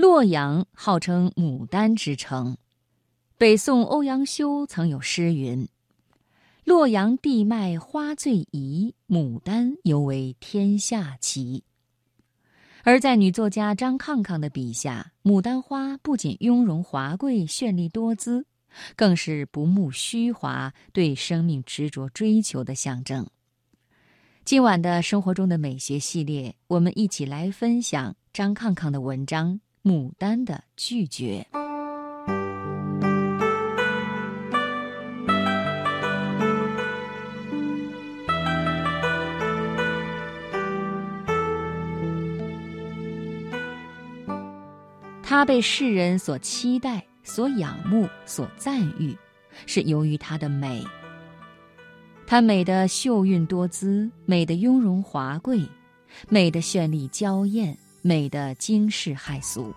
洛阳号称牡丹之城，北宋欧阳修曾有诗云：“洛阳地脉花最宜，牡丹尤为天下奇。”而在女作家张抗抗的笔下，牡丹花不仅雍容华贵、绚丽多姿，更是不慕虚华、对生命执着追求的象征。今晚的生活中的美学系列，我们一起来分享张抗抗的文章。牡丹的拒绝。她被世人所期待、所仰慕、所赞誉，是由于她的美。她美的秀韵多姿，美的雍容华贵，美的绚丽娇艳。美的惊世骇俗，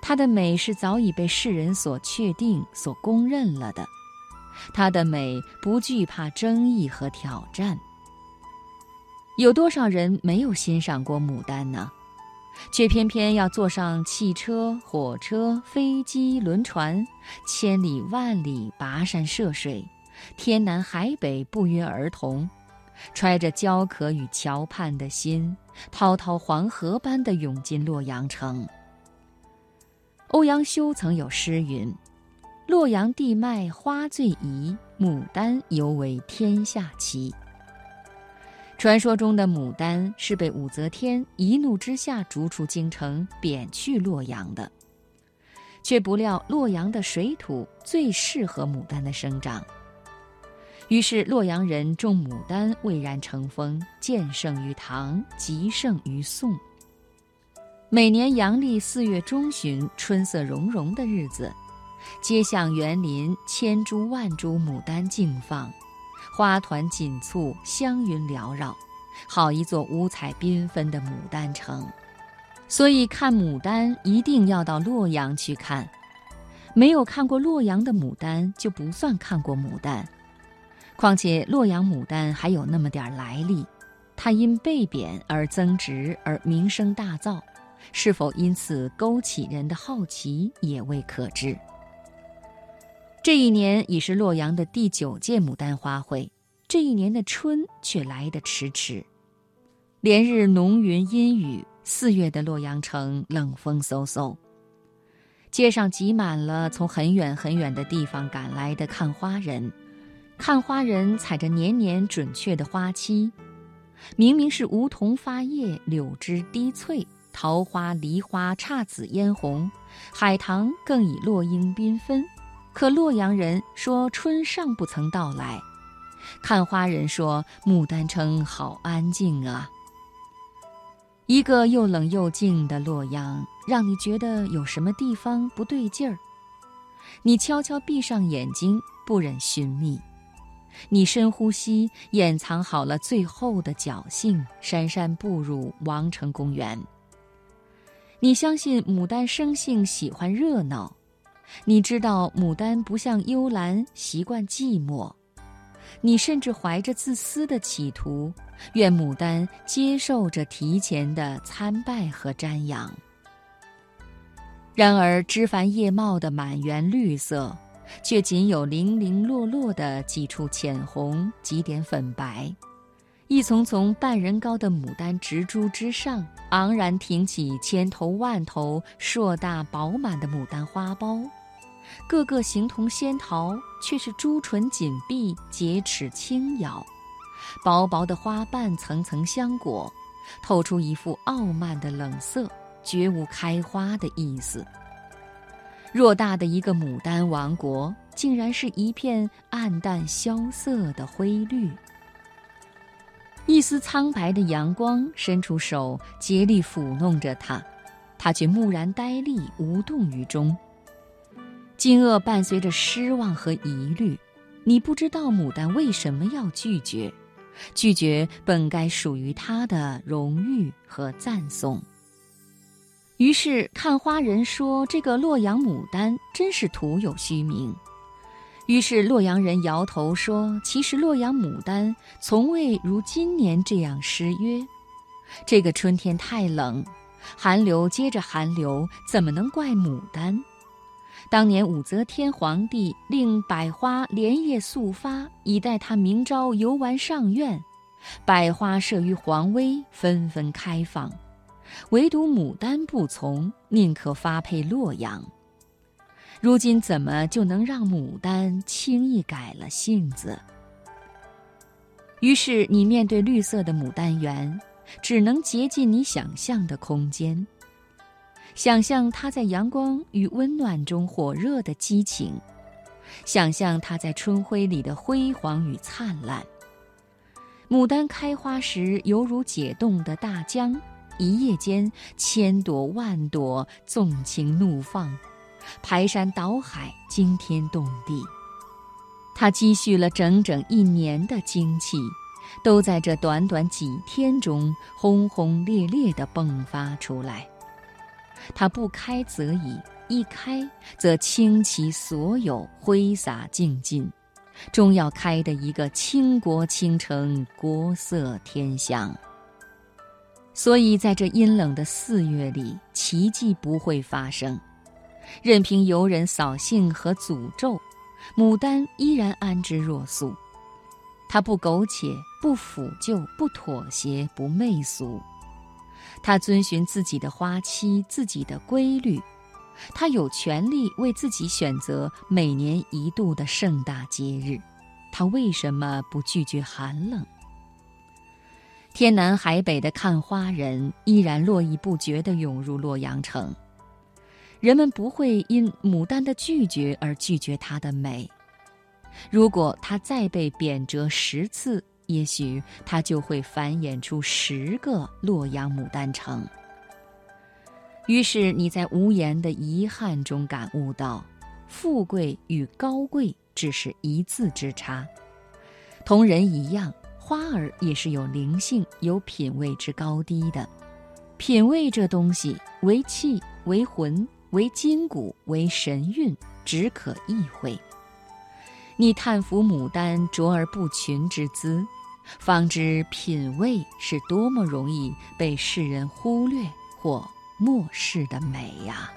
她的美是早已被世人所确定、所公认了的。她的美不惧怕争议和挑战。有多少人没有欣赏过牡丹呢？却偏偏要坐上汽车、火车、飞机、轮船，千里万里跋山涉水，天南海北不约而同。揣着焦渴与桥畔的心，滔滔黄河般的涌进洛阳城。欧阳修曾有诗云：“洛阳地脉花最宜，牡丹尤为天下奇。”传说中的牡丹是被武则天一怒之下逐出京城，贬去洛阳的，却不料洛阳的水土最适合牡丹的生长。于是洛阳人种牡丹蔚然成风，渐盛于唐，极盛于宋。每年阳历四月中旬，春色融融的日子，街巷园林千株万株牡丹竞放，花团锦簇，香云缭绕，好一座五彩缤纷的牡丹城。所以看牡丹一定要到洛阳去看，没有看过洛阳的牡丹，就不算看过牡丹。况且洛阳牡丹还有那么点来历，它因被贬而增值而名声大噪，是否因此勾起人的好奇也未可知。这一年已是洛阳的第九届牡丹花会，这一年的春却来得迟迟，连日浓云阴雨，四月的洛阳城冷风嗖嗖，街上挤满了从很远很远的地方赶来的看花人。看花人踩着年年准确的花期，明明是梧桐发叶，柳枝滴翠，桃花、梨花姹紫嫣红，海棠更已落英缤纷，可洛阳人说春尚不曾到来，看花人说牡丹城好安静啊。一个又冷又静的洛阳，让你觉得有什么地方不对劲儿，你悄悄闭上眼睛，不忍寻觅。你深呼吸，掩藏好了最后的侥幸，姗姗步入王城公园。你相信牡丹生性喜欢热闹，你知道牡丹不像幽兰习惯寂寞，你甚至怀着自私的企图，愿牡丹接受着提前的参拜和瞻仰。然而枝繁叶茂的满园绿色。却仅有零零落落的几处浅红，几点粉白。一丛丛半人高的牡丹植株之上，昂然挺起千头万头硕大饱满的牡丹花苞，个个形同仙桃，却是朱唇紧闭，洁齿轻咬。薄薄的花瓣层层相裹，透出一副傲慢的冷色，绝无开花的意思。偌大的一个牡丹王国，竟然是一片暗淡萧瑟的灰绿。一丝苍白的阳光伸出手，竭力抚弄着它，它却木然呆立，无动于衷。惊愕伴随着失望和疑虑，你不知道牡丹为什么要拒绝，拒绝本该属于它的荣誉和赞颂。于是看花人说：“这个洛阳牡丹真是徒有虚名。”于是洛阳人摇头说：“其实洛阳牡丹从未如今年这样失约。这个春天太冷，寒流接着寒流，怎么能怪牡丹？当年武则天皇帝令百花连夜速发，以待他明朝游玩上苑。百花慑于皇威，纷纷开放，唯独牡丹不从，宁可发配洛阳。如今怎么就能让牡丹轻易改了性子？于是你面对绿色的牡丹园，只能竭尽你想象的空间，想象它在阳光与温暖中火热的激情，想象它在春晖里的辉煌与灿烂。牡丹开花时，犹如解冻的大江，一夜间千朵万朵，纵情怒放，排山倒海，惊天动地。它积蓄了整整一年的精气，都在这短短几天中轰轰烈烈地迸发出来。它不开则已，一开则倾其所有，挥洒尽尽。终要开的一个倾国倾城，国色天香。所以在这阴冷的四月里，奇迹不会发生。任凭游人扫兴和诅咒，牡丹依然安之若素。它不苟且，不腐旧，不妥协，不媚俗。它遵循自己的花期，自己的规律。他有权利为自己选择每年一度的盛大节日，他为什么不拒绝寒冷？天南海北的看花人依然络绎不绝地涌入洛阳城。人们不会因牡丹的拒绝而拒绝它的美。如果它再被贬谪十次，也许它就会繁衍出十个洛阳牡丹城。于是你在无言的遗憾中感悟到，富贵与高贵只是一字之差。同人一样，花儿也是有灵性、有品位之高低的。品味这东西，为气，为魂，为筋骨，为神韵，只可意会。你叹服牡丹卓而不群之姿，方知品味是多么容易被世人忽略或。漠视的美呀。